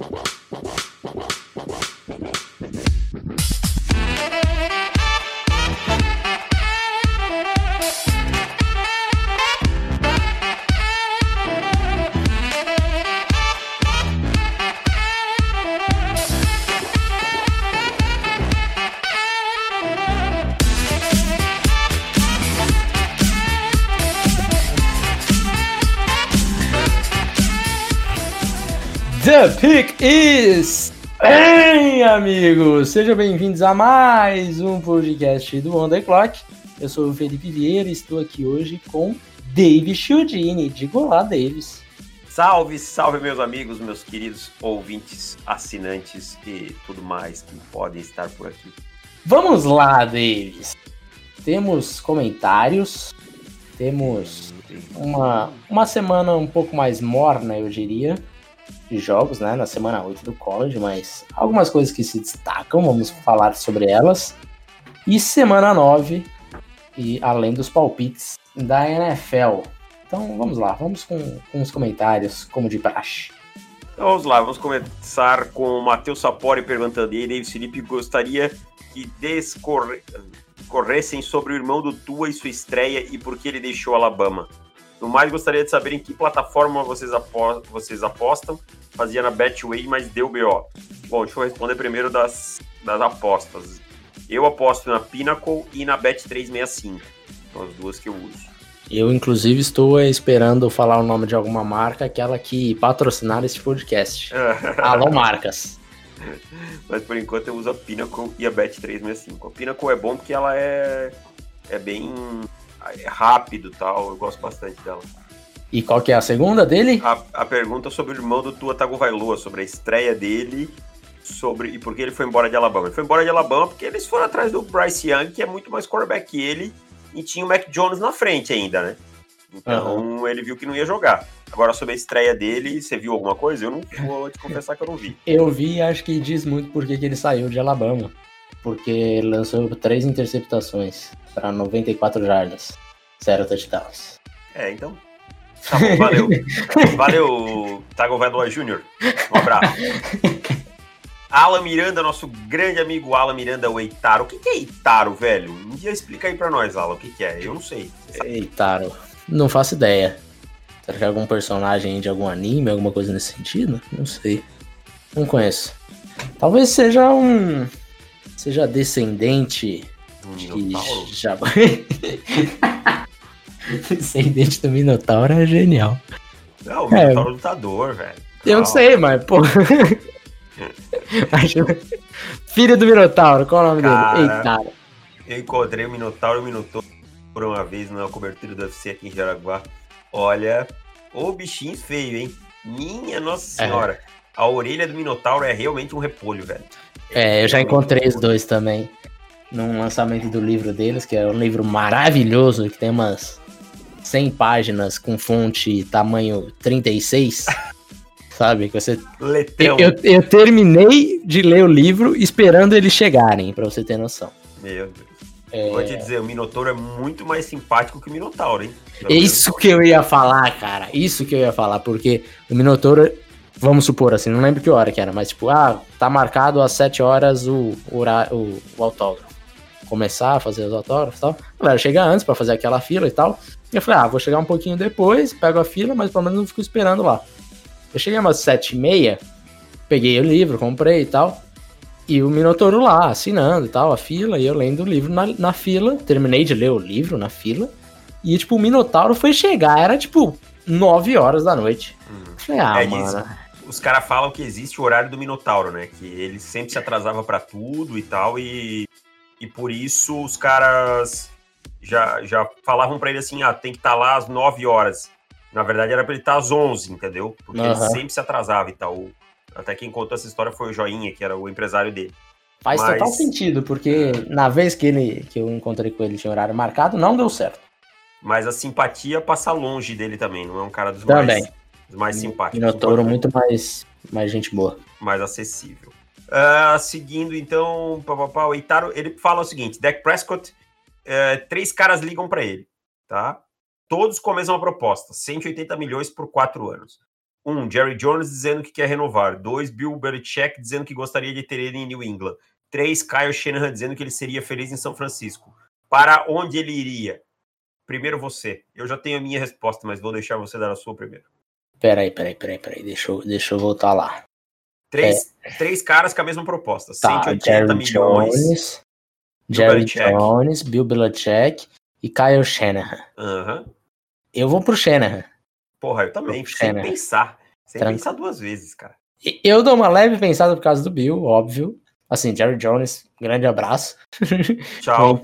Whoa. Amigos! Sejam bem-vindos a mais um podcast do On The Clock. Eu sou o Felipe Vieira e estou aqui hoje com Davis Chiudini. Diga olá, Davis. Salve, salve, meus amigos, meus queridos ouvintes, assinantes e tudo mais que podem estar por aqui. Vamos lá, Davis. Temos comentários, temos uma, uma semana um pouco mais morna, eu diria de jogos, né, na semana 8 do college, mas algumas coisas que se destacam, vamos falar sobre elas. E semana 9, e além dos palpites da NFL. Então vamos lá, vamos com, com os comentários, como de praxe. Então vamos lá, vamos começar com o Matheus Sapori perguntando, e aí, David Felipe gostaria que descorressem sobre o irmão do Tua e sua estreia e por que ele deixou Alabama. No mais, gostaria de saber em que plataforma vocês, apostam, vocês apostam. Fazia na Betway, mas deu BO. Bom, deixa eu responder primeiro das, das apostas. Eu aposto na Pinnacle e na Bet365. São as duas que eu uso. Eu, inclusive, estou esperando falar o nome de alguma marca, aquela que patrocinar este podcast. Alô, marcas. Mas por enquanto eu uso a Pinnacle e a Bet365. A Pinnacle é bom porque ela é, é bem rápido tal, eu gosto bastante dela. E qual que é a segunda dele? A, a pergunta sobre o irmão do Tua Tagovailoa, sobre a estreia dele sobre e por que ele foi embora de Alabama. Ele foi embora de Alabama porque eles foram atrás do Bryce Young, que é muito mais quarterback que ele, e tinha o Mac Jones na frente ainda, né? Então uhum. ele viu que não ia jogar. Agora, sobre a estreia dele, você viu alguma coisa? Eu não vou te confessar que eu não vi. Eu vi e acho que diz muito porque que ele saiu de Alabama. Porque lançou três interceptações para 94 jardas, zero touchdowns. É, então. Tá bom, valeu. valeu, Tagovailoa Júnior. Um abraço. Alan Miranda, nosso grande amigo Alan Miranda, o Eitaro. O que, que é Eitaro, velho? Um dia explica aí pra nós, Alan, o que, que é. Eu não sei. Eitaro. Não faço ideia. Será que é algum personagem de algum anime, alguma coisa nesse sentido? Não sei. Não conheço. Talvez seja um. Seja descendente Minotauro? de Jabá. Descendente do Minotauro é genial. Não, o Minotauro é lutador, velho. Eu não sei, mas, pô. Filho do Minotauro, qual é o nome Cara, dele? Eita. Eu encontrei o Minotauro e o Minotauro por uma vez na cobertura do UFC aqui em Jaraguá. Olha, o bichinho feio, hein? Minha Nossa é. Senhora. É. A orelha do Minotauro é realmente um repolho, velho. É, eu já encontrei os dois também num lançamento do livro deles, que é um livro maravilhoso, que tem umas 100 páginas com fonte tamanho 36. sabe? Que você. Letão. Eu, eu, terminei de ler o livro esperando eles chegarem, para você ter noção. Meu Deus. É... Vou te dizer, o Minotauro é muito mais simpático que o Minotauro, hein? Isso que eu ia falar, cara. Isso que eu ia falar, porque o Minotauro, vamos supor assim, não lembro que hora que era, mas tipo, ah, tá marcado às 7 horas o, o, o, o autógrafo começar a fazer os autógrafos e tal. A galera chega antes para fazer aquela fila e tal. E eu falei, ah, vou chegar um pouquinho depois, pego a fila, mas pelo menos não fico esperando lá. Eu cheguei umas sete e meia, peguei o livro, comprei e tal. E o Minotouro lá, assinando e tal, a fila, e eu lendo o livro na, na fila. Terminei de ler o livro na fila. E, tipo, o Minotauro foi chegar, era tipo nove horas da noite. Hum. Falei, ah, é, mano. Os caras falam que existe o horário do Minotauro, né? Que ele sempre se atrasava para tudo e tal, e e por isso os caras já, já falavam para ele assim: ah, tem que estar tá lá às 9 horas. Na verdade era para ele estar tá às 11, entendeu? Porque uhum. ele sempre se atrasava e tal. Até quem contou essa história foi o Joinha, que era o empresário dele. Faz Mas... total sentido, porque na vez que, ele, que eu encontrei com ele tinha horário marcado, não deu certo. Mas a simpatia passa longe dele também, não é um cara dos também. mais, dos mais simpáticos. Minotouro muito mais, mais gente boa. Mais acessível. Uh, seguindo, então, papapá, o Itaro, ele fala o seguinte: Dak Prescott, uh, três caras ligam para ele, tá? Todos com a mesma proposta: 180 milhões por quatro anos. Um, Jerry Jones dizendo que quer renovar. Dois, Bill Belichick dizendo que gostaria de ter ele em New England. Três, Kyle Shanahan dizendo que ele seria feliz em São Francisco. Para onde ele iria? Primeiro você. Eu já tenho a minha resposta, mas vou deixar você dar a sua primeiro. Peraí, peraí, peraí, peraí. Deixa eu, deixa eu voltar lá. Três, é. três caras com a mesma proposta. Tá, 180 Jerry milhões. Jones, Jerry. Jones, Bill Belichick e Kyle Shanahan. Uhum. Eu vou pro Shanahan. Porra, eu também, sem Shanahan. pensar. Sem Tranquilo. pensar duas vezes, cara. Eu dou uma leve pensada por causa do Bill, óbvio. Assim, Jerry Jones, grande abraço. Tchau.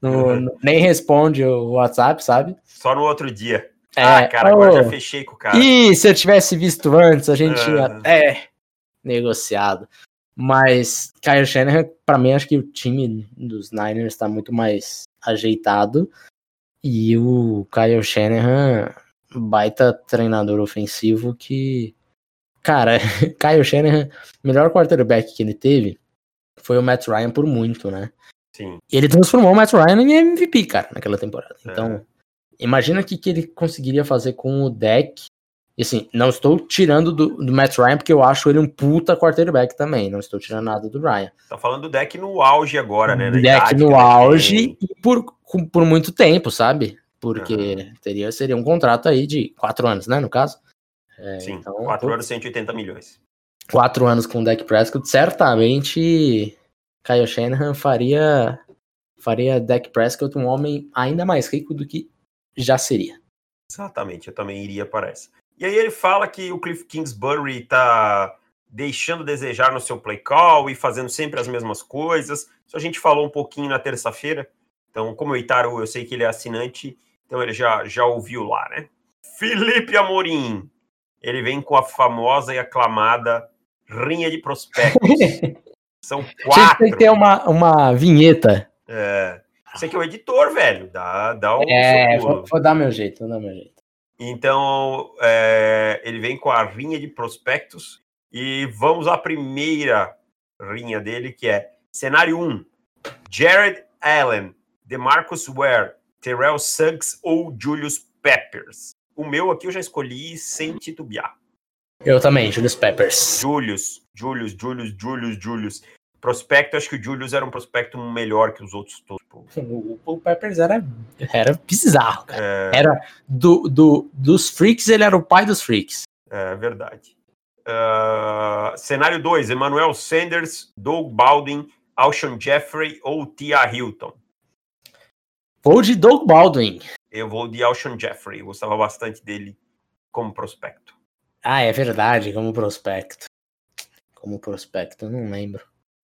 No, uhum. nem responde o WhatsApp, sabe? Só no outro dia. É, ah, cara, oh, agora já fechei com o cara. E se eu tivesse visto antes, a gente ia até negociado. Mas Kyle Shanahan, para mim, acho que o time dos Niners está muito mais ajeitado. E o Kyle Shanahan, baita treinador ofensivo que. Cara, Kyle Shanahan, melhor quarterback que ele teve foi o Matt Ryan por muito, né? Sim. Ele transformou o Matt Ryan em MVP, cara, naquela temporada. É. Imagina o que, que ele conseguiria fazer com o deck e assim, não estou tirando do, do, Matt Ryan, porque eu acho ele um puta quarterback também. Não estou tirando nada do Ryan. Tá falando do deck no auge agora, né? deck no auge e por, por muito tempo, sabe? Porque uhum. teria, seria um contrato aí de quatro anos, né? No caso. É, Sim, então, quatro anos, 180 milhões. Quatro anos com o deck Prescott, certamente Kyle Shanahan faria, faria deck Prescott um homem ainda mais rico do que já seria. Exatamente, eu também iria para essa. E aí ele fala que o Cliff Kingsbury está deixando a desejar no seu play call e fazendo sempre as mesmas coisas. Isso a gente falou um pouquinho na terça-feira. Então, como o Itaro, eu sei que ele é assinante, então ele já, já ouviu lá, né? Felipe Amorim. Ele vem com a famosa e aclamada rinha de prospectos. São quatro. Tem que ter uma, uma vinheta. É. Você que é o editor, velho. Dá, dá um. É, vou, vou, dar meu jeito, vou dar meu jeito. Então, é, ele vem com a rinha de prospectos e vamos à primeira rinha dele, que é cenário 1, Jared Allen, DeMarcus Ware, Terrell Suggs ou Julius Peppers. O meu aqui eu já escolhi sem titubear. Eu também, Julius Peppers. Julius, Julius, Julius, Julius, Julius. Prospecto, acho que o Julius era um prospecto melhor que os outros todos. O, o Peppers era, era bizarro, cara. É... Era do, do, dos freaks, ele era o pai dos freaks. É verdade. Uh, cenário 2, Emmanuel Sanders, Doug Baldwin, Alshon Jeffrey ou Tia Hilton? Vou de Doug Baldwin. Eu vou de Alshon Jeffrey. Eu gostava bastante dele como prospecto. Ah, é verdade, como prospecto. Como prospecto, não lembro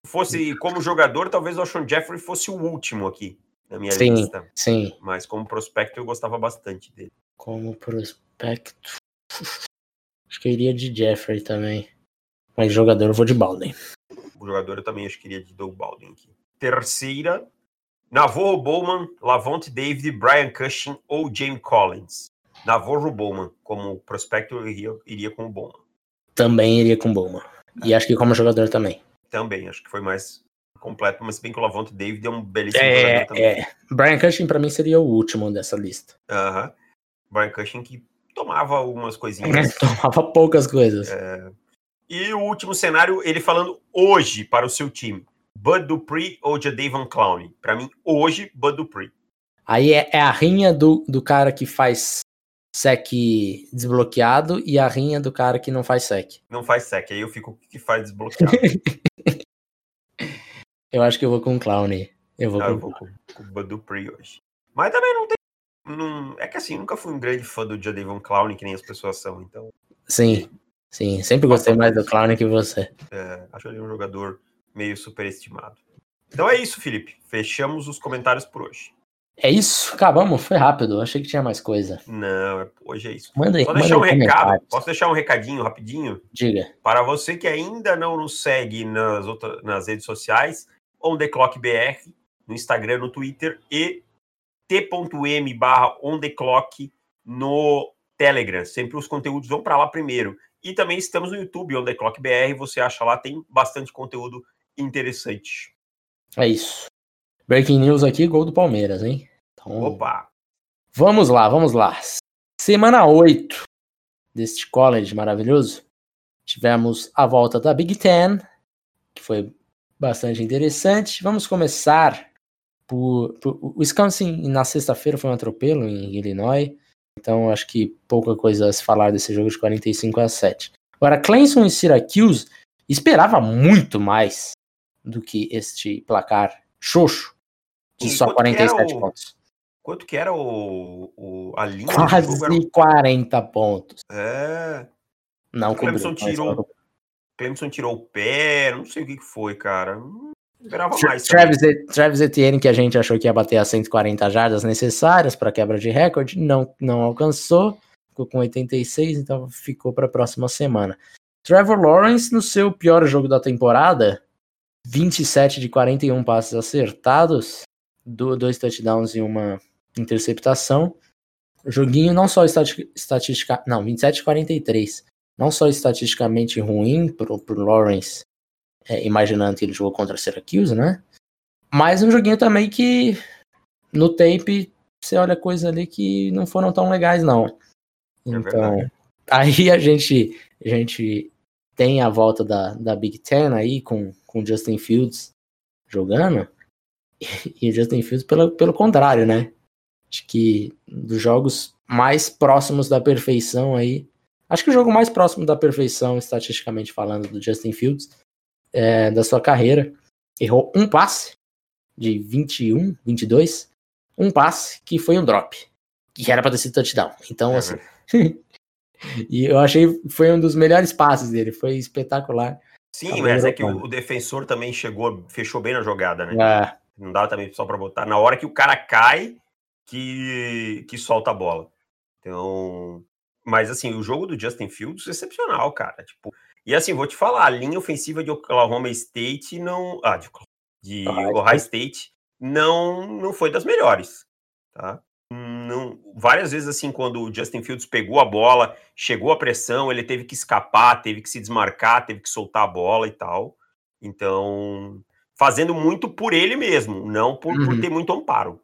fosse como jogador, talvez o Alshon Jeffrey fosse o último aqui na minha sim, lista. Sim. Mas como prospecto eu gostava bastante dele. Como prospecto. Acho que eu iria de Jeffrey também. Mas jogador eu vou de Baldwin. O jogador eu também acho que iria de Doug Baldwin aqui. Terceira. Navarro Bowman, Lavonte David, Brian Cushing ou James Collins. Navarro Bowman. Como prospecto eu iria, iria com o Bowman. Também iria com o Bowman. E acho que como jogador também também, acho que foi mais completo, mas bem que o Lavonte David é um belíssimo é, também. É. Brian Cushing para mim seria o último dessa lista. Aham. Uh -huh. Brian Cushing que tomava algumas coisinhas. tomava poucas coisas. É... E o último cenário, ele falando hoje para o seu time. Bud Dupree ou Jadavion Clowney? Para mim, hoje, Bud Dupree. Aí é, é, a rinha do, do cara que faz sec desbloqueado e a rinha do cara que não faz sec. Não faz sec, aí eu fico que faz desbloqueado. eu acho que eu vou com o Clown. Eu vou, não, com... eu vou com, com o Dupree hoje. Mas também não tem. Não, é que assim, nunca fui um grande fã do Jadavion Clown, que nem as pessoas são, então. Sim, sim. Sempre gostei mais do Clown que você. É, acho ele um jogador meio superestimado. Então é isso, Felipe. Fechamos os comentários por hoje. É isso, acabamos, foi rápido. Achei que tinha mais coisa. Não, é, hoje é isso. Manda aí, Posso deixar um recado? Posso deixar um recadinho rapidinho? Diga. Para você que ainda não nos segue nas, outras, nas redes sociais, On The Clock BR, no Instagram, no Twitter e t.m barra On The Clock no Telegram. Sempre os conteúdos vão para lá primeiro. E também estamos no YouTube, On The Clock BR. Você acha lá, tem bastante conteúdo interessante. É isso. Breaking news aqui, gol do Palmeiras, hein? Então, Opa! Vamos lá, vamos lá. Semana 8. deste college maravilhoso. Tivemos a volta da Big Ten, que foi bastante interessante. Vamos começar por, por o Wisconsin na sexta-feira foi um atropelo em Illinois. Então acho que pouca coisa a se falar desse jogo de 45 a 7. Agora, Clemson e Syracuse esperava muito mais do que este placar xoxo de só 47 o... pontos. Quanto que era o, o a linha? Quase era... 40 pontos. É. Não o Clemson tirou. Clemson tirou o pé, não sei o que foi, cara. esperava mais. Travis, Travis Etienne, que a gente achou que ia bater as 140 jardas necessárias para quebra de recorde, não, não alcançou. Ficou com 86, então ficou para a próxima semana. Trevor Lawrence, no seu pior jogo da temporada, 27 de 41 passes acertados, dois touchdowns e uma interceptação. Joguinho não só estatística, não, 27 de 43. Não só estatisticamente ruim pro, pro Lawrence, é, imaginando que ele jogou contra Syracuse, né? Mas um joguinho também que no tape você olha coisas ali que não foram tão legais, não. É então, é aí a gente, a gente tem a volta da, da Big Ten aí com, com Justin Fields jogando. E, o Justin Fields pelo, pelo contrário, né? Acho que dos jogos mais próximos da perfeição aí. Acho que o jogo mais próximo da perfeição, estatisticamente falando, do Justin Fields, é, da sua carreira. Errou um passe de 21, 22. Um passe que foi um drop. Que era para ter sido touchdown. Então, é assim. e eu achei foi um dos melhores passes dele. Foi espetacular. Sim, mas é que o, o, defensor também chegou, fechou bem na jogada, né? É. Não dá também só para botar. Na hora que o cara cai, que, que solta a bola. Então. Mas assim, o jogo do Justin Fields é excepcional, cara. Tipo, e assim, vou te falar, a linha ofensiva de Oklahoma State não. Ah, de, de Ohio State não, não foi das melhores. Tá? Não, várias vezes, assim, quando o Justin Fields pegou a bola, chegou a pressão, ele teve que escapar, teve que se desmarcar, teve que soltar a bola e tal. Então, fazendo muito por ele mesmo, não por, uhum. por ter muito amparo.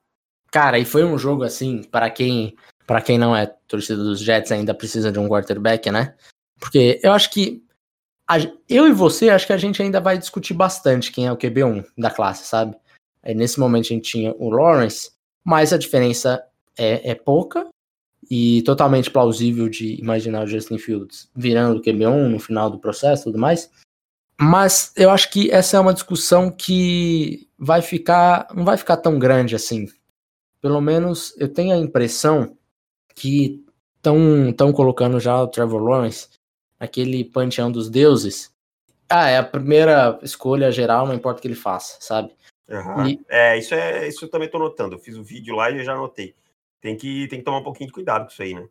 Cara, e foi um jogo assim, para quem para quem não é torcida dos Jets ainda precisa de um quarterback, né? Porque eu acho que a, eu e você acho que a gente ainda vai discutir bastante quem é o QB1 da classe, sabe? Aí, nesse momento a gente tinha o Lawrence, mas a diferença é, é pouca e totalmente plausível de imaginar o Justin Fields virando o QB1 no final do processo tudo mais. Mas eu acho que essa é uma discussão que vai ficar. não vai ficar tão grande assim. Pelo menos eu tenho a impressão que estão tão colocando já o Trevor Lawrence, aquele panteão dos deuses. Ah, é a primeira escolha geral, não importa o que ele faça, sabe? Uhum. E... É, isso é isso eu também tô notando. Eu fiz o um vídeo lá e já notei. Tem que, tem que tomar um pouquinho de cuidado com isso aí, né?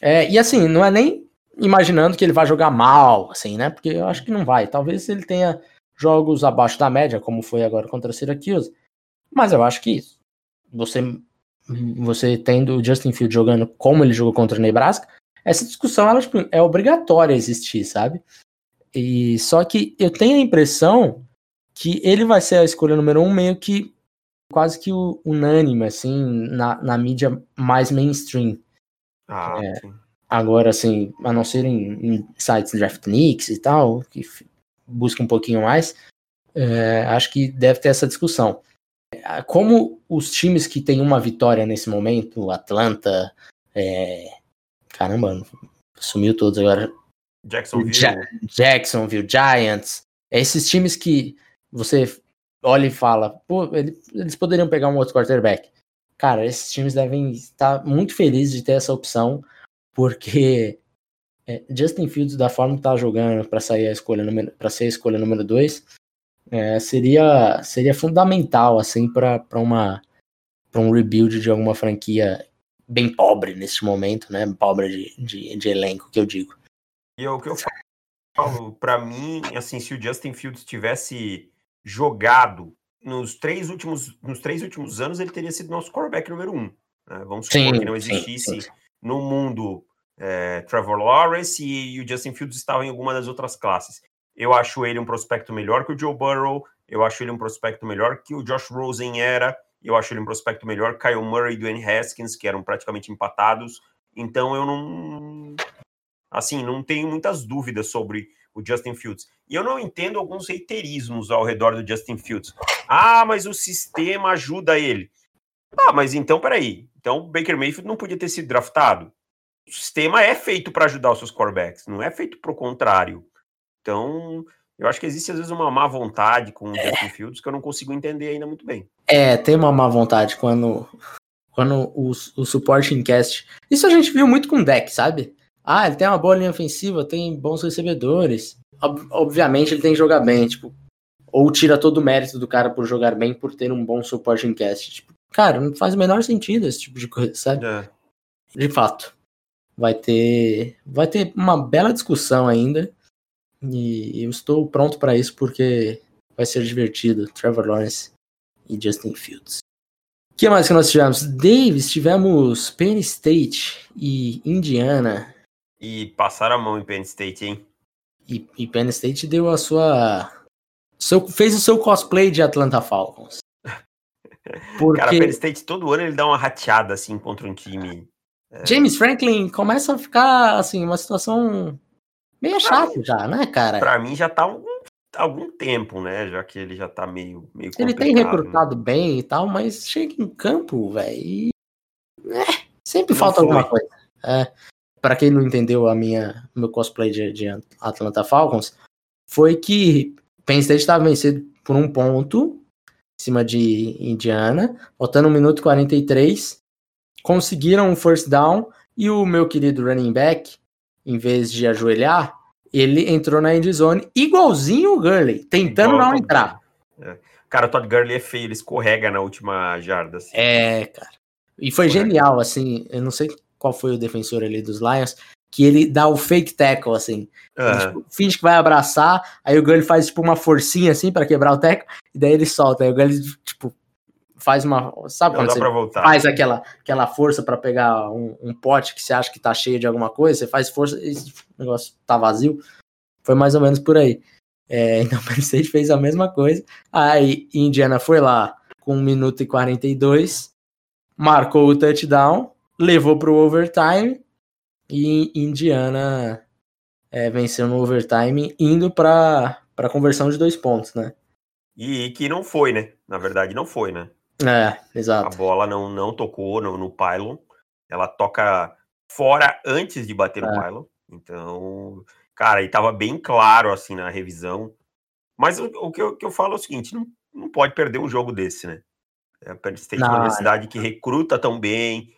É, e assim, não é nem imaginando que ele vai jogar mal, assim, né? Porque eu acho que não vai. Talvez ele tenha jogos abaixo da média, como foi agora contra a Syracuse. Mas eu acho que você, você tendo o Justin Field jogando como ele jogou contra o Nebraska, essa discussão ela, tipo, é obrigatória existir, sabe? E só que eu tenho a impressão que ele vai ser a escolha número um meio que quase que unânime, assim, na, na mídia mais mainstream. Ah, é. Agora, assim, a não ser em, em sites DraftNix e tal, que busca um pouquinho mais, é, acho que deve ter essa discussão. É, como os times que têm uma vitória nesse momento, Atlanta, é, caramba, sumiu todos agora. Jacksonville. Ja Jacksonville, Giants, esses times que você olha e fala, pô, eles poderiam pegar um outro quarterback. Cara, esses times devem estar muito felizes de ter essa opção, porque é, Justin Fields, da forma que tá jogando para sair a escolha número para ser a escolha número 2, é, seria seria fundamental assim para uma para um rebuild de alguma franquia bem pobre nesse momento, né? Pobre de, de, de elenco que eu digo. E o que eu falo, para mim, assim, se o Justin Fields tivesse jogado nos três últimos nos três últimos anos, ele teria sido nosso quarterback número um. Né? Vamos supor sim, que não existisse sim, sim no mundo é, Trevor Lawrence e, e, o Justin Fields estavam em alguma das outras classes. Eu acho ele um prospecto melhor que o Joe Burrow, eu acho ele um prospecto melhor que o Josh Rosen era, eu acho ele um prospecto melhor que Kyle Murray e Dwayne Haskins, que eram praticamente empatados. Então eu não. assim, não tenho muitas dúvidas sobre o Justin Fields. E eu não entendo alguns reiterismos ao redor do Justin Fields. Ah, mas o sistema ajuda ele. Ah, mas então, peraí. Então, o Baker Mayfield não podia ter sido draftado? O sistema é feito para ajudar os seus quarterbacks, não é feito para o contrário. Então, eu acho que existe às vezes uma má vontade com o é. Justin Fields que eu não consigo entender ainda muito bem. É, tem uma má vontade quando, quando o, o supporting cast. Isso a gente viu muito com o deck, sabe? Ah, ele tem uma boa linha ofensiva, tem bons recebedores. Ob obviamente ele tem que jogar bem, tipo, ou tira todo o mérito do cara por jogar bem por ter um bom supporting cast. Tipo, cara, não faz o menor sentido esse tipo de coisa, sabe? É. De fato. Vai ter, vai ter uma bela discussão ainda. E eu estou pronto para isso porque vai ser divertido. Trevor Lawrence e Justin Fields. O que mais que nós tivemos? Davis, tivemos Penn State e Indiana. E passaram a mão em Penn State, hein? E, e Penn State deu a sua. Seu, fez o seu cosplay de Atlanta Falcons. Porque... Cara, Penn State todo ano ele dá uma rateada assim contra um time. É... James Franklin começa a ficar assim, uma situação meio chato já, né, cara? Pra mim já tá um, algum tempo, né? Já que ele já tá meio. meio ele tem recrutado né? bem e tal, mas chega em campo, velho. E... É, sempre não falta foi. alguma coisa. É, para quem não entendeu a minha meu cosplay de, de, Atlanta Falcons, foi que Penn State estava vencido por um ponto em cima de Indiana, faltando 1 minuto e 43, conseguiram um first down e o meu querido running back em vez de ajoelhar, ele entrou na endzone igualzinho o Gurley, tentando Igual não entrar. É. Cara, o Todd Gurley é feio, ele escorrega na última jarda. Assim. É, cara. E foi escorrega. genial, assim, eu não sei qual foi o defensor ali dos Lions, que ele dá o fake tackle, assim. Uhum. Ele, tipo, finge que vai abraçar, aí o Gurley faz, tipo, uma forcinha, assim, para quebrar o tackle, e daí ele solta. Aí o Gurley, tipo, faz uma. Sabe Não quando você faz aquela, aquela força para pegar um, um, pote que você acha que tá cheio de alguma coisa, você faz força e o negócio tá vazio. Foi mais ou menos por aí. É, então o Penn State fez a mesma coisa. Aí Indiana foi lá com 1 minuto e 42, marcou o touchdown, levou pro overtime e Indiana é, venceu no overtime, indo para para conversão de dois pontos, né? E que não foi, né? Na verdade, não foi, né? É, exato. A bola não, não tocou no, no pylon. Ela toca fora antes de bater é. no pylon. Então, cara, e tava bem claro assim na revisão. Mas o, o que, eu, que eu falo é o seguinte: não, não pode perder um jogo desse, né? É a Penn State é uma universidade que recruta tão bem,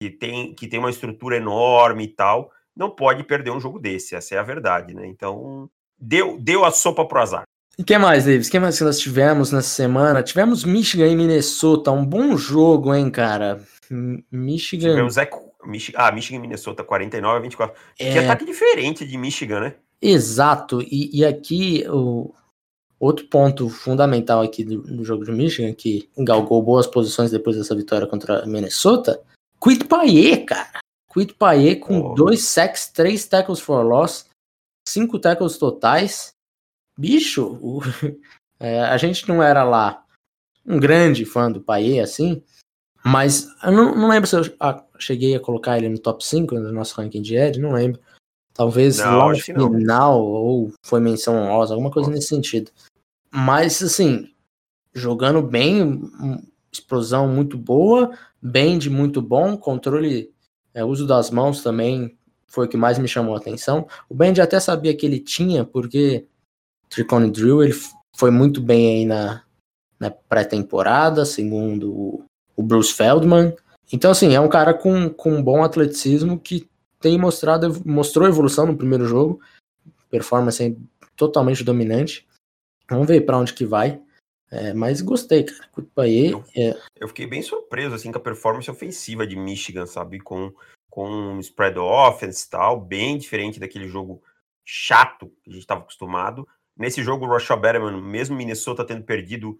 que tem, que tem uma estrutura enorme e tal. Não pode perder um jogo desse, essa é a verdade, né? Então, deu, deu a sopa pro azar. E que mais, Davis? O que mais que nós tivemos nessa semana? Tivemos Michigan e Minnesota, um bom jogo, hein, cara? Michigan. Tivemos é, Mich ah, Michigan e Minnesota, 49 a 24. É... Que ataque diferente de Michigan, né? Exato. E, e aqui o outro ponto fundamental aqui do, do, jogo de Michigan, que galgou boas posições depois dessa vitória contra Minnesota, Quit Payet, cara. Quit Payet com oh. dois sacks, três tackles for loss, cinco tackles totais bicho, o, é, a gente não era lá um grande fã do Paê, assim, mas eu não, não lembro se eu a, cheguei a colocar ele no top 5 no nosso ranking de Ed, não lembro. Talvez não, lá no final, ou foi menção honrosa, alguma coisa nesse sentido. Mas, assim, jogando bem, explosão muito boa, bend muito bom, controle, é, uso das mãos também foi o que mais me chamou a atenção. O Bend até sabia que ele tinha, porque Tricone Drill, ele foi muito bem aí na, na pré-temporada, segundo o, o, Bruce Feldman. Então, assim, é um cara com, com um bom atleticismo que tem mostrado, mostrou evolução no primeiro jogo, performance totalmente dominante. Vamos ver para onde que vai. É, mas gostei, cara. Kutpaye, eu, é... eu fiquei bem surpreso assim com a performance ofensiva de Michigan, sabe? Com, com um spread offense e tal, bem diferente daquele jogo chato que a gente estava acostumado. Nesse jogo, o Rashad Berman, mesmo Minnesota tendo perdido,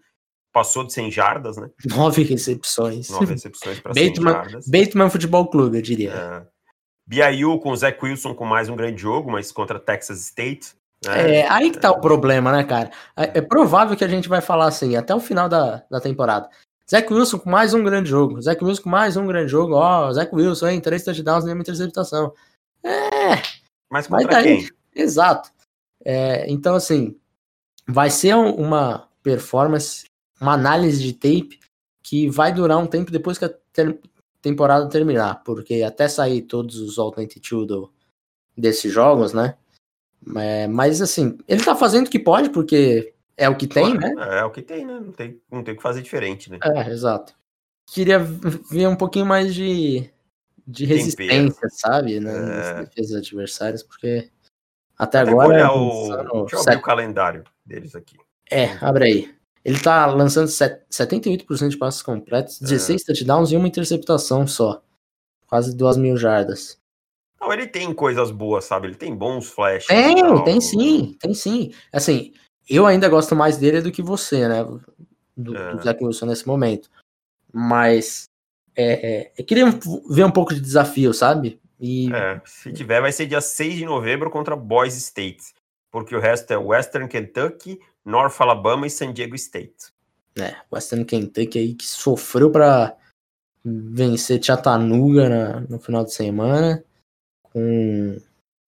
passou de 100 jardas, né? Nove recepções. Nove recepções para 100 jardas. Bateman Futebol Clube, eu diria. É. BYU com o Zach Wilson com mais um grande jogo, mas contra Texas State. Né? É, aí que tá o problema, né, cara? É, é, provável que a gente vai falar assim, até o final da, da temporada. Zach Wilson com mais um grande jogo. Zach Wilson com mais um grande jogo. Ó, oh, Zach Wilson, hein? Três touchdowns, nenhuma interceptação. É, Mas contra Mas daí, quem? Exato. É, então, assim, vai ser uma performance, uma análise de tape que vai durar um tempo depois que a ter temporada terminar, porque até sair todos os All-22 do, desses jogos, né? É, mas, assim, ele tá fazendo o que pode, porque é o que tem, né? É, é o que tem, né? Não tem, não tem o que fazer diferente, né? É, exato. Queria ver um pouquinho mais de, de resistência, Tempero. sabe? Né? É... Nas defesas adversárias, porque até, até agora. O... Deixa eu abrir o calendário deles aqui. É, abre aí. Ele tá lançando 78% de passos completos, 16 é. touchdowns e uma interceptação só. Quase duas mil jardas. Não, ele tem coisas boas, sabe? Ele tem bons flashes. Tem, tem sim, tem sim. Assim, eu ainda gosto mais dele do que você, né? Do, é. do Zach Wilson nesse momento. Mas é, é, eu queria ver um pouco de desafio, sabe? E... É, se tiver, vai ser dia 6 de novembro contra Boise State. Porque o resto é Western Kentucky, North Alabama e San Diego State. É, Western Kentucky aí que sofreu para vencer Chattanooga na, no final de semana, com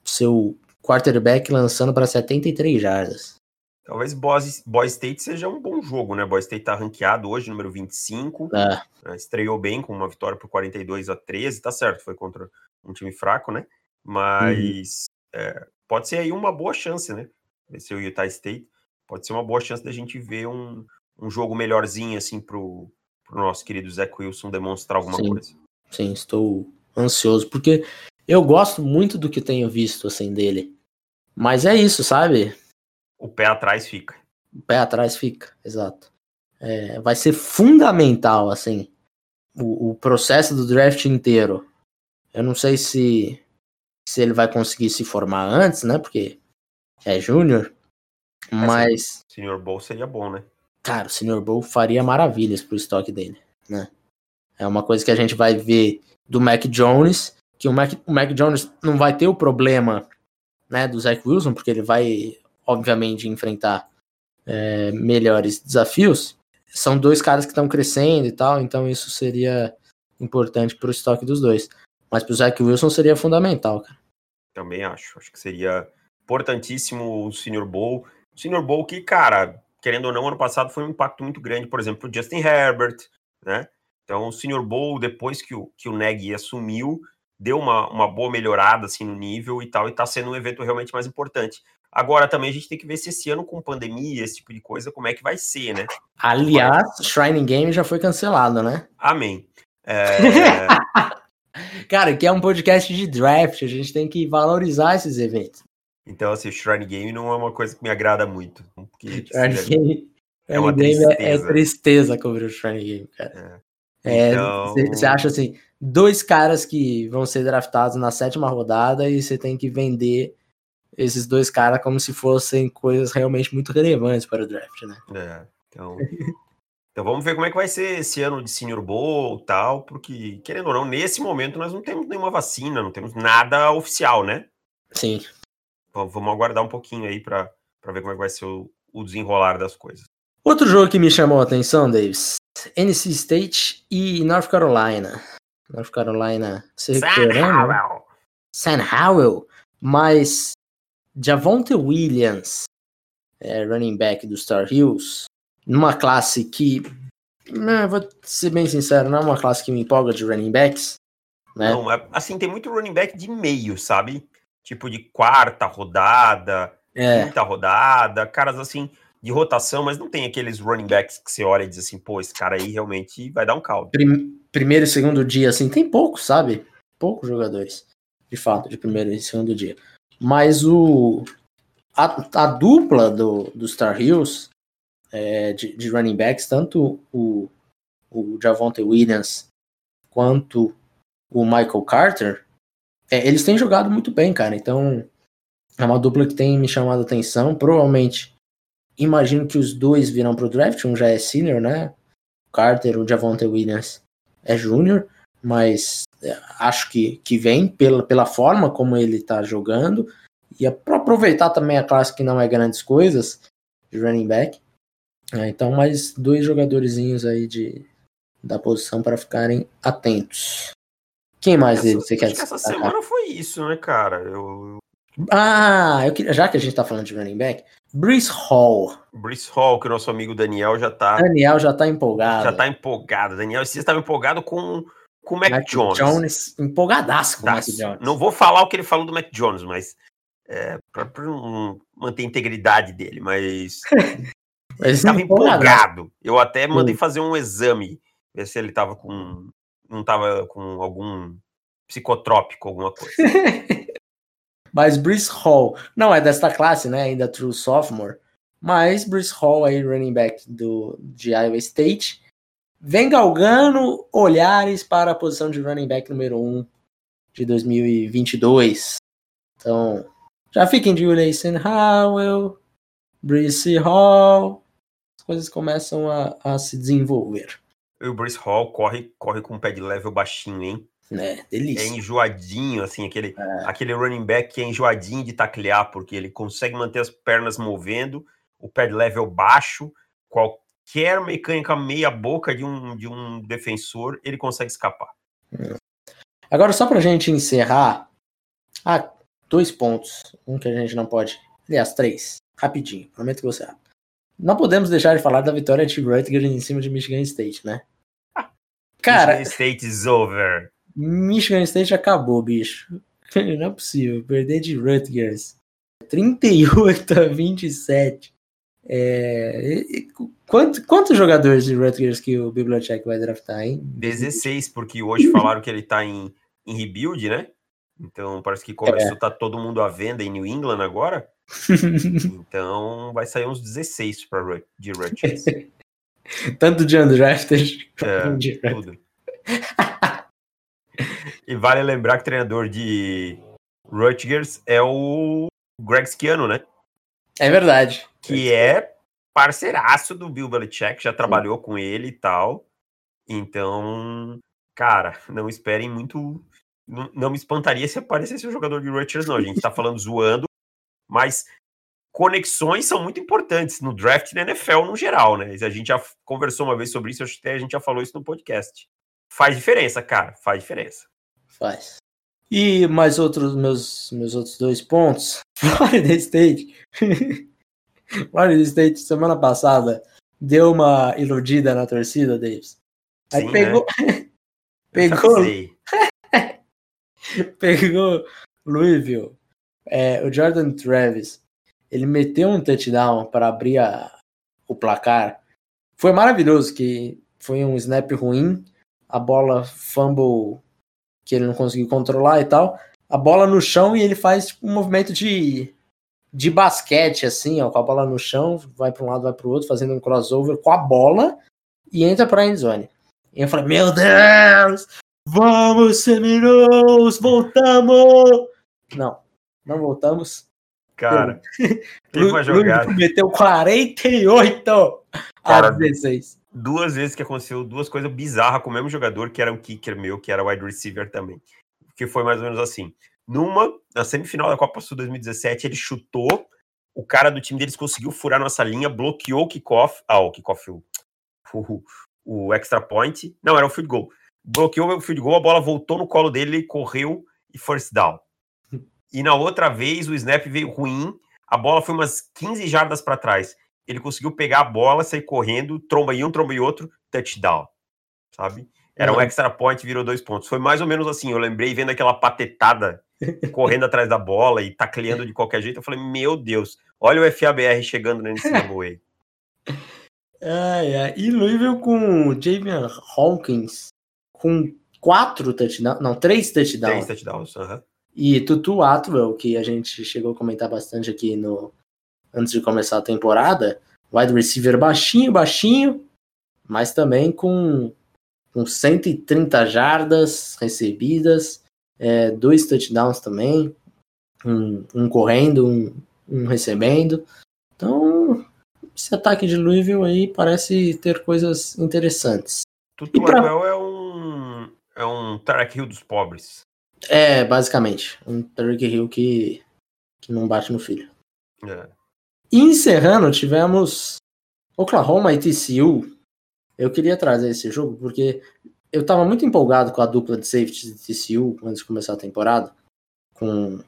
seu quarterback lançando para 73 jardas. Talvez Boise, Boise State seja um bom jogo, né? Boise State tá ranqueado hoje, número 25. É. Né? Estreou bem com uma vitória por 42 a 13, tá certo, foi contra um time fraco, né? Mas uhum. é, pode ser aí uma boa chance, né? Esse é o Utah State. Pode ser uma boa chance da gente ver um, um jogo melhorzinho, assim, pro, pro nosso querido Zach Wilson demonstrar alguma Sim. coisa. Sim, estou ansioso, porque eu gosto muito do que tenho visto, assim, dele. Mas é isso, sabe? o pé atrás fica. O pé atrás fica, exato. É, vai ser fundamental, assim, o, o, processo do draft inteiro. Eu não sei se, se ele vai conseguir se formar antes, né? Porque é júnior. Mas. O Senior Bowl seria bom, né? Cara, o Senior Bowl faria maravilhas pro estoque dele, né? É uma coisa que a gente vai ver do Mac Jones, que o Mac, o Mac Jones não vai ter o problema né, do Zach Wilson, porque ele vai obviamente, enfrentar é, melhores desafios, são dois caras que estão crescendo e tal, então isso seria importante para o estoque dos dois. Mas para o Zach Wilson seria fundamental, cara. Também acho. Acho que seria importantíssimo o Senior Bowl. O Senior Bowl que, cara, querendo ou não, ano passado foi um impacto muito grande, por exemplo, o Justin Herbert, né? Então, o Senior Bowl, depois que o, que o Neg assumiu, deu uma, uma boa melhorada assim no nível e tal, e tá sendo um evento realmente mais importante. Agora também a gente tem que ver se esse ano com pandemia, esse tipo de coisa, como é que vai ser, né? Aliás, Shrine Game já foi cancelado, né? Amém. É... Cara, aqui é um podcast de draft, a gente tem que valorizar esses eventos. Então, assim, o Shrine Game não é uma coisa que me agrada muito. Porque, Shrine assim, Game, é, uma tristeza. É, é tristeza cobrir o Shrine Game, cara. É. Você é, então... acha assim, dois caras que vão ser draftados na sétima rodada e você tem que vender esses dois caras como se fossem coisas realmente muito relevantes para o draft, né? É, então. então vamos ver como é que vai ser esse ano de Senior Bowl tal, porque, querendo ou não, nesse momento nós não temos nenhuma vacina, não temos nada oficial, né? Sim. vamos aguardar um pouquinho aí para ver como é que vai ser o, o desenrolar das coisas. Outro jogo que me chamou a atenção, Davis, NC State e North Carolina. North Carolina se recuperando. Sam né? Howell. Sam Howell. Mas Javonte Williams, é, running back do Star Hills, numa classe que, né, vou ser bem sincero, não é uma classe que me empolga de running backs. Né? Não, é, assim, tem muito running back de meio, sabe? Tipo de quarta rodada, é. quinta rodada, caras assim de rotação, mas não tem aqueles running backs que você olha e diz assim, pô, esse cara aí realmente vai dar um caldo. Primeiro e segundo dia, assim, tem poucos, sabe? Poucos jogadores, de fato, de primeiro e segundo dia. Mas o, a, a dupla do, do Star Hills é, de, de, running backs, tanto o, o Javonte Williams quanto o Michael Carter, é, eles têm jogado muito bem, cara. Então é uma dupla que tem me chamado a atenção. Provavelmente, imagino que os dois virão pro draft. Um já é senior, né? Carter, o Javonte Williams é júnior mas é, acho que, que vem pela, pela forma como ele está jogando e é para aproveitar também a classe que não é grandes coisas de running back. É, então, mais dois jogadorzinhos aí de, da posição para ficarem atentos. Quem mais essa, você quer destacar? Essa semana foi isso, né, cara? Eu, Ah, eu queria, já que a gente tá falando de running back, Brice Hall. Brice Hall, que o nosso amigo Daniel já tá. Daniel já tá empolgado. Já tá empolgado. Daniel, você estava empolgado com, com o Mac, Mac Jones. Jones. Empolgadaço com o Mac Jones. Não vou falar o que ele falou do Mac Jones, mas. É, pra, pra manter a integridade dele, mas. ele estava empolgado. Eu até mandei fazer um exame, ver se ele tava com. Não tava com algum psicotrópico, alguma coisa. mas Brice Hall, não é desta classe, né? Ainda true sophomore. Mas Brice Hall aí, running back do, de Iowa State, vem galgando olhares para a posição de running back número 1 um de 2022. Então, já fiquem de olho aí, Sam Howell, Brice Hall, coisas começam a, a se desenvolver. E o Brice Hall corre, corre com um pé de level baixinho, hein? É, delícia. É enjoadinho, assim, aquele, é. aquele running back que é enjoadinho de taclear, porque ele consegue manter as pernas movendo, o pé de level baixo, qualquer mecânica meia boca de um, de um defensor, ele consegue escapar. Agora, só pra gente encerrar, ah, dois pontos, um que a gente não pode, aliás, três, rapidinho, prometo que você rápido. Não podemos deixar de falar da vitória de Rutgers em cima de Michigan State, né? Cara, Michigan State is over. Michigan State acabou, bicho. Não é possível. Perder de Rutgers. 38 a 27. É... Quanto, quantos jogadores de Rutgers que o Bibliotech vai draftar, hein? 16, porque hoje falaram que ele tá em, em rebuild, né? Então parece que começou, é. tá todo mundo à venda em New England agora. então vai sair uns 16 para de Rutgers. Tanto de undrafted é, de tudo. e vale lembrar que o treinador de Rutgers é o Greg Schiano, né? É verdade. Que é parceiraço do Bill Belichick, já trabalhou Sim. com ele e tal. Então, cara, não esperem muito. Não, não me espantaria se aparecesse um jogador de Rutgers, não. A gente tá falando zoando, mas conexões são muito importantes no draft na NFL no geral, né? A gente já conversou uma vez sobre isso, acho que a gente já falou isso no podcast. Faz diferença, cara, faz diferença. Faz. E mais outros meus meus outros dois pontos. Florida State. Florida State semana passada deu uma iludida na torcida, Davis. Aí Sim, pegou né? pegou pegou Louisville. É, o Jordan Travis ele meteu um touchdown para abrir a, o placar. Foi maravilhoso, que foi um snap ruim, a bola fumble que ele não conseguiu controlar e tal. A bola no chão e ele faz tipo, um movimento de, de basquete, assim, ó, com a bola no chão, vai para um lado, vai para o outro, fazendo um crossover com a bola e entra para a endzone. E eu falei, meu Deus, vamos Seminoles, voltamos! Não, não voltamos. Cara, tem uma jogada. Meteu 48 Cara, a 16. Duas vezes que aconteceu duas coisas bizarras com o mesmo jogador, que era um kicker meu, que era wide receiver também. Que foi mais ou menos assim. Numa, na semifinal da Copa Sul 2017, ele chutou, o cara do time deles conseguiu furar nossa linha, bloqueou o kickoff. Ah, o kickoff, o, o, o extra point. Não, era o field goal. Bloqueou o field goal, a bola voltou no colo dele, correu e first down. E na outra vez o snap veio ruim, a bola foi umas 15 jardas para trás. Ele conseguiu pegar a bola, sair correndo, tromba em um, tromba em outro, touchdown. Sabe? Era uhum. um extra point, virou dois pontos. Foi mais ou menos assim. Eu lembrei vendo aquela patetada correndo atrás da bola e tacleando de qualquer jeito. Eu falei, meu Deus, olha o FABR chegando na NCAA. ai, ai. E Louisville com Javian Hawkins com quatro touchdowns, não, três touchdowns. Três touchdowns, aham. Uhum. E Tutu Atwell, que a gente chegou a comentar bastante aqui no antes de começar a temporada, wide receiver baixinho, baixinho, mas também com, com 130 jardas recebidas, é, dois touchdowns também, um, um correndo, um, um, recebendo. Então, esse ataque de Louisville aí parece ter coisas interessantes. Tutu pra... É um, é um Tarek Hill dos pobres. É, basicamente. Um Tyreek Hill que, que não bate no filho. É. E encerrando, tivemos Oklahoma e TCU. Eu queria trazer esse jogo porque eu tava muito empolgado com a dupla de safety de TCU antes de começar a temporada. Com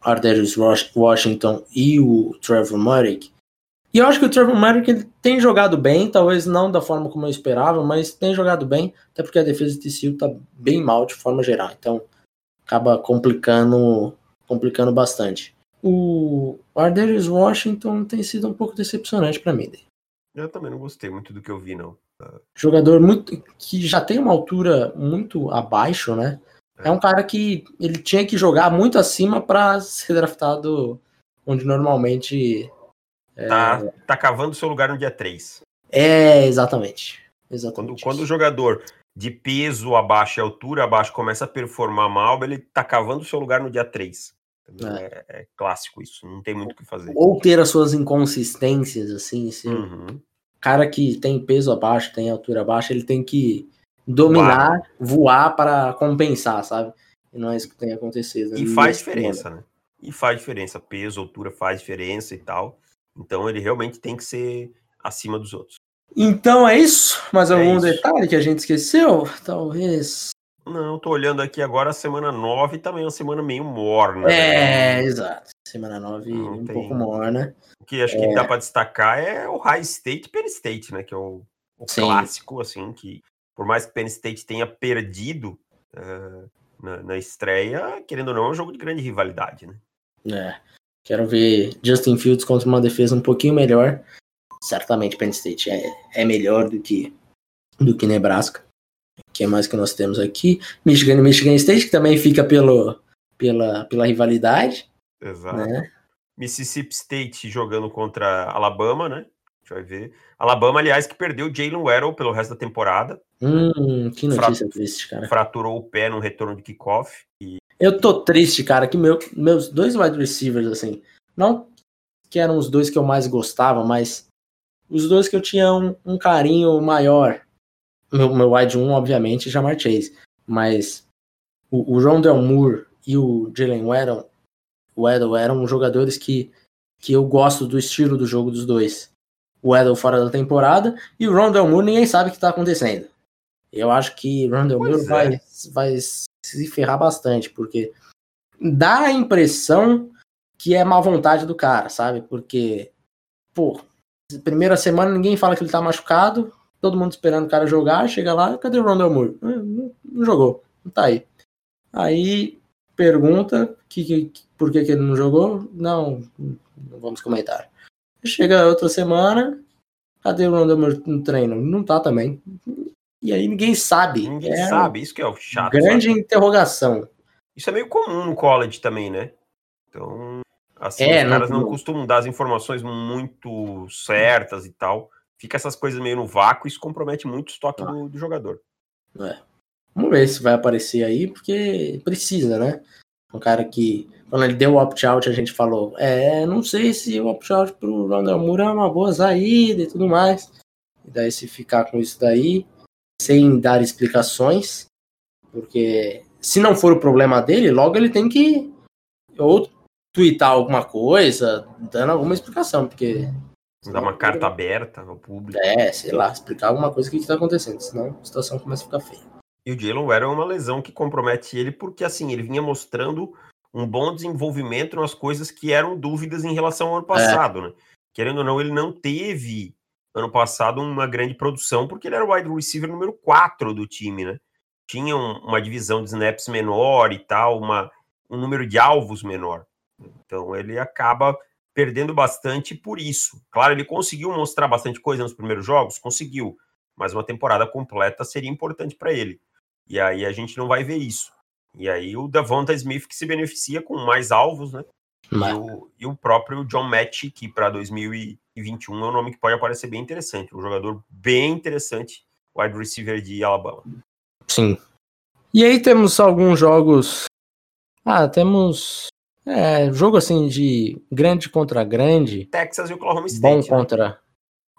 Ardarius Washington e o Trevor Murray. E eu acho que o Trevor Murray ele tem jogado bem, talvez não da forma como eu esperava, mas tem jogado bem, até porque a defesa de TCU tá bem mal de forma geral. Então acaba complicando, complicando bastante. O Ardarius Washington tem sido um pouco decepcionante para mim. Eu também não gostei muito do que eu vi, não. Jogador muito que já tem uma altura muito abaixo, né? É um cara que ele tinha que jogar muito acima para ser draftado onde normalmente. É... Tá, tá cavando seu lugar no dia 3. É, exatamente. exatamente quando, quando o jogador de peso abaixo e altura abaixo começa a performar mal, ele tá cavando seu lugar no dia 3. É. É, é. clássico isso, não tem muito o que fazer. Ou ter as suas inconsistências, assim. assim. Uhum. Cara que tem peso abaixo, tem altura abaixo, ele tem que dominar, voar, voar para compensar, sabe? E não é isso que tem acontecido. E faz diferença, né? E faz diferença. Peso, altura faz diferença e tal. Então ele realmente tem que ser acima dos outros. Então é isso? Mais é algum isso. detalhe que a gente esqueceu? Talvez. Não, tô olhando aqui agora a semana 9 também é uma semana meio morna. É, né? exato. Semana 9 um tem... pouco morna. O que acho é... que dá para destacar é o High State Penn State, né? Que é o, o clássico, assim, que por mais que Penn State tenha perdido uh, na, na, estreia, querendo ou não, é um jogo de grande rivalidade, né? É. Quero ver Justin Fields contra uma defesa um pouquinho melhor. Certamente Penn State é, é melhor do que, do que Nebraska. O que mais que nós temos aqui? Michigan e Michigan State, que também fica pelo, pela, pela rivalidade. Exato. Né? Mississippi State jogando contra Alabama, né? A gente vai ver. Alabama, aliás, que perdeu Jalen Waddle pelo resto da temporada. Hum, que notícia triste, cara. Fraturou o pé no retorno de kickoff. E... Eu tô triste, cara, que meu, meus dois wide receivers, assim, não que eram os dois que eu mais gostava, mas os dois que eu tinha um, um carinho maior. Meu, meu wide 1, obviamente, Jamar Chase. Mas o, o Rondell Moore e o Jalen Waddle, Waddle eram jogadores que, que eu gosto do estilo do jogo dos dois o Edel fora da temporada e o Rondell Moore ninguém sabe o que está acontecendo. Eu acho que Rondell Moore é. vai, vai se ferrar bastante, porque dá a impressão que é má vontade do cara, sabe? Porque, pô, primeira semana ninguém fala que ele tá machucado, todo mundo esperando o cara jogar, chega lá, cadê o Rondell Moore? Não, não, não jogou, não tá aí. Aí pergunta que, que, por que, que ele não jogou? Não, não vamos comentar. Chega outra semana, cadê o Rondell no treino? Não tá também. E aí ninguém sabe. Ninguém é sabe, isso que é o chato. Grande sabe? interrogação. Isso é meio comum no college também, né? Então, assim, é, os caras não, não costumam dar as informações muito certas e tal. Fica essas coisas meio no vácuo e isso compromete muito o estoque ah. do, do, jogador. É. Vamos ver se vai aparecer aí, porque precisa, né? Um cara que quando ele deu o opt-out, a gente falou: é, não sei se o opt-out pro Rondell Moore é uma boa saída e tudo mais. E daí, se ficar com isso daí, sem dar explicações, porque se não for o problema dele, logo ele tem que ou twittar alguma coisa, dando alguma explicação, porque. Dar uma carta aberta ao público. É, sei lá, explicar alguma coisa que está acontecendo, senão a situação começa a ficar feia. E o Jalen Ware é uma lesão que compromete ele, porque assim, ele vinha mostrando um bom desenvolvimento nas coisas que eram dúvidas em relação ao ano é. passado, é. né? Querendo ou não, ele não teve ano passado uma grande produção, porque ele era o wide receiver número 4 do time, né? Tinha um, uma divisão de snaps menor e tal, uma, um número de alvos menor. Então ele acaba perdendo bastante por isso. Claro, ele conseguiu mostrar bastante coisa nos primeiros jogos, conseguiu, mas uma temporada completa seria importante para ele. E aí a gente não vai ver isso. E aí o Davonta Smith que se beneficia com mais alvos, né? E o, e o, próprio John Match, que para 2021 é um nome que pode aparecer bem interessante. Um jogador bem interessante, wide receiver de Alabama. Sim. E aí temos alguns jogos. Ah, temos. É, jogo assim de grande contra grande. Texas e Oklahoma State. Bom né? contra.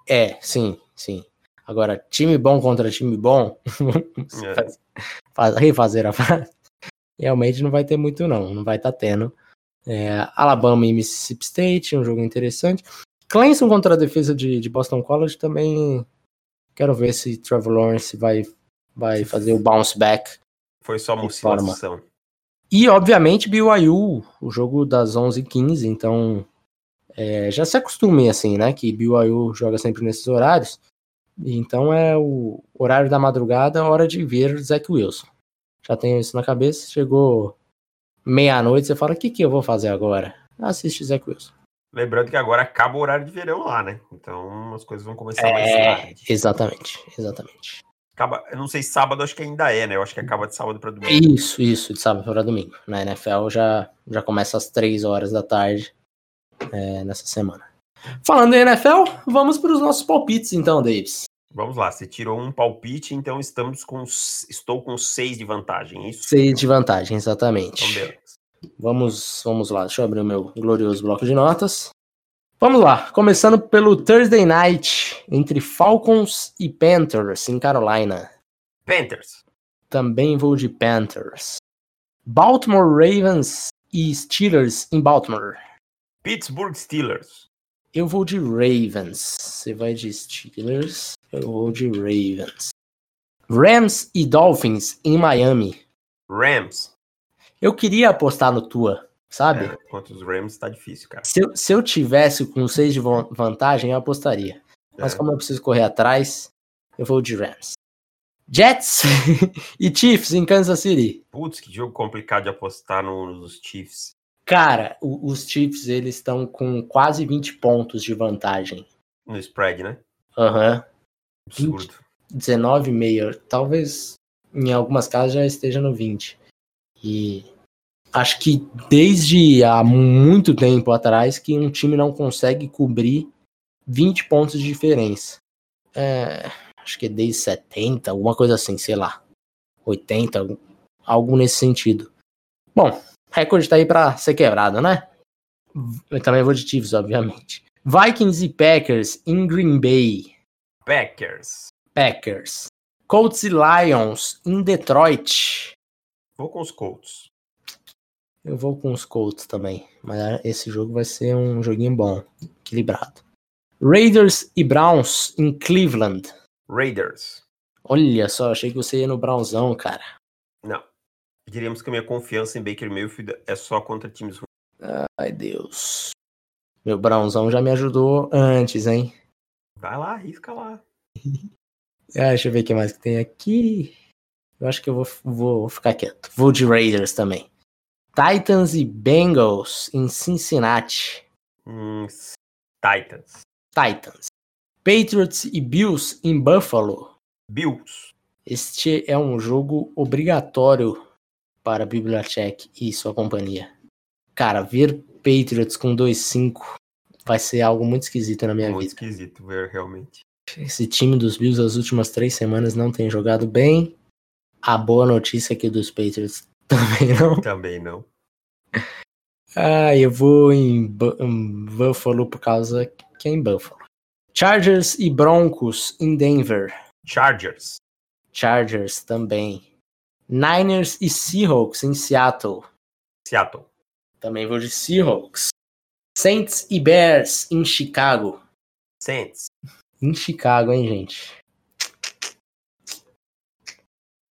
É, sim, sim. Agora, time bom contra time bom. é. refazer a frase realmente não vai ter muito, não. Não vai estar tá tendo. É, Alabama e Mississippi State, um jogo interessante. Clemson contra a defesa de, de Boston College também. Quero ver se Trevor Lawrence vai, vai fazer o bounce back. Foi só uma oscilação. E, obviamente, BYU, o jogo das 11h15, então é, já se acostume, assim, né? Que BYU joga sempre nesses horários. Então é o horário da madrugada, hora de ver Zach Wilson. Já tenho isso na cabeça. Chegou meia-noite, você fala: o que, que eu vou fazer agora? Assiste Zach Wilson. Lembrando que agora acaba o horário de verão lá, né? Então as coisas vão começar é, mais tarde. Exatamente, exatamente. Acaba, eu não sei sábado, acho que ainda é, né? Eu acho que acaba de sábado para domingo. Isso, isso, de sábado para domingo. Na NFL já, já começa às três horas da tarde é, nessa semana. Falando em NFL, vamos para os nossos palpites então, Davis. Vamos lá, você tirou um palpite, então estamos com estou com seis de vantagem, é isso? Seis de vantagem, exatamente. Então. Vamos, vamos lá, deixa eu abrir o meu glorioso bloco de notas. Vamos lá, começando pelo Thursday Night entre Falcons e Panthers em Carolina. Panthers. Também vou de Panthers. Baltimore Ravens e Steelers em Baltimore. Pittsburgh Steelers. Eu vou de Ravens. Você vai de Steelers. Eu vou de Ravens. Rams e Dolphins em Miami. Rams. Eu queria apostar no Tua sabe? É, contra os Rams tá difícil, cara. Se eu, se eu tivesse com 6 de vantagem, eu apostaria. Mas é. como eu preciso correr atrás, eu vou de Rams. Jets e Chiefs em Kansas City. Putz, que jogo complicado de apostar nos Chiefs. Cara, o, os Chiefs, eles estão com quase 20 pontos de vantagem. No spread, né? Aham. Uhum. Absurdo. 19,5. Talvez em algumas casas já esteja no 20. E acho que desde há muito tempo atrás que um time não consegue cobrir 20 pontos de diferença. É, acho que é desde 70, alguma coisa assim, sei lá. 80, algo nesse sentido. Bom, recorde tá aí pra ser quebrado, né? Eu também vou de Chiefs, obviamente. Vikings e Packers em Green Bay. Packers. Packers. Colts e Lions em Detroit. Vou com os Colts. Eu vou com os Colts também, mas esse jogo vai ser um joguinho bom, equilibrado. Raiders e Browns em Cleveland. Raiders. Olha só, achei que você ia no Brownzão, cara. Não. Diríamos que a minha confiança em Baker Mayfield é só contra times ruins. Ai, Deus. Meu Brownzão já me ajudou antes, hein? Vai lá, arrisca lá. ah, deixa eu ver o que mais que tem aqui. Eu acho que eu vou, vou ficar quieto. Vou de Raiders também. Titans e Bengals em Cincinnati. Hum, Titans. Titans. Patriots e Bills em Buffalo. Bills. Este é um jogo obrigatório para Bibliotech e sua companhia. Cara, ver Patriots com 2-5 vai ser algo muito esquisito na minha muito vida. Muito esquisito ver, realmente. Esse time dos Bills as últimas três semanas não tem jogado bem. A boa notícia aqui dos Patriots também não. Também não. Ah, eu vou em, em Buffalo por causa que é em Buffalo. Chargers e Broncos em Denver. Chargers. Chargers também. Niners e Seahawks em Seattle. Seattle. Também vou de Seahawks. Saints e Bears em Chicago. Saints. Em Chicago, hein, gente?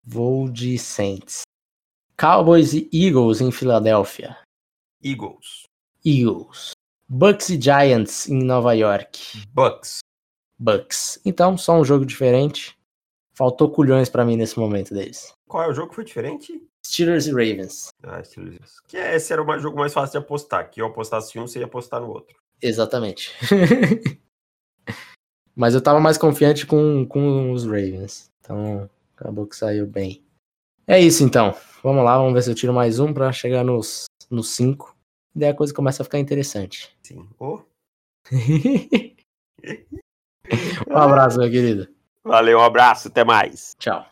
Vou de Saints. Cowboys e Eagles em Filadélfia. Eagles. Eagles. Bucks e Giants em Nova York. Bucks. Bucks. Então, só um jogo diferente. Faltou culhões para mim nesse momento deles. Qual é o jogo que foi diferente? Steelers e Ravens. Ah, Steelers. Que esse era o jogo mais fácil de apostar. Que eu apostasse um, você ia apostar no outro. Exatamente. Mas eu tava mais confiante com, com os Ravens. Então, acabou que saiu bem. É isso então. Vamos lá, vamos ver se eu tiro mais um para chegar nos 5. Nos cinco. daí a coisa começa a ficar interessante. Sim. Oh. um abraço, meu querido. Valeu, um abraço, até mais. Tchau.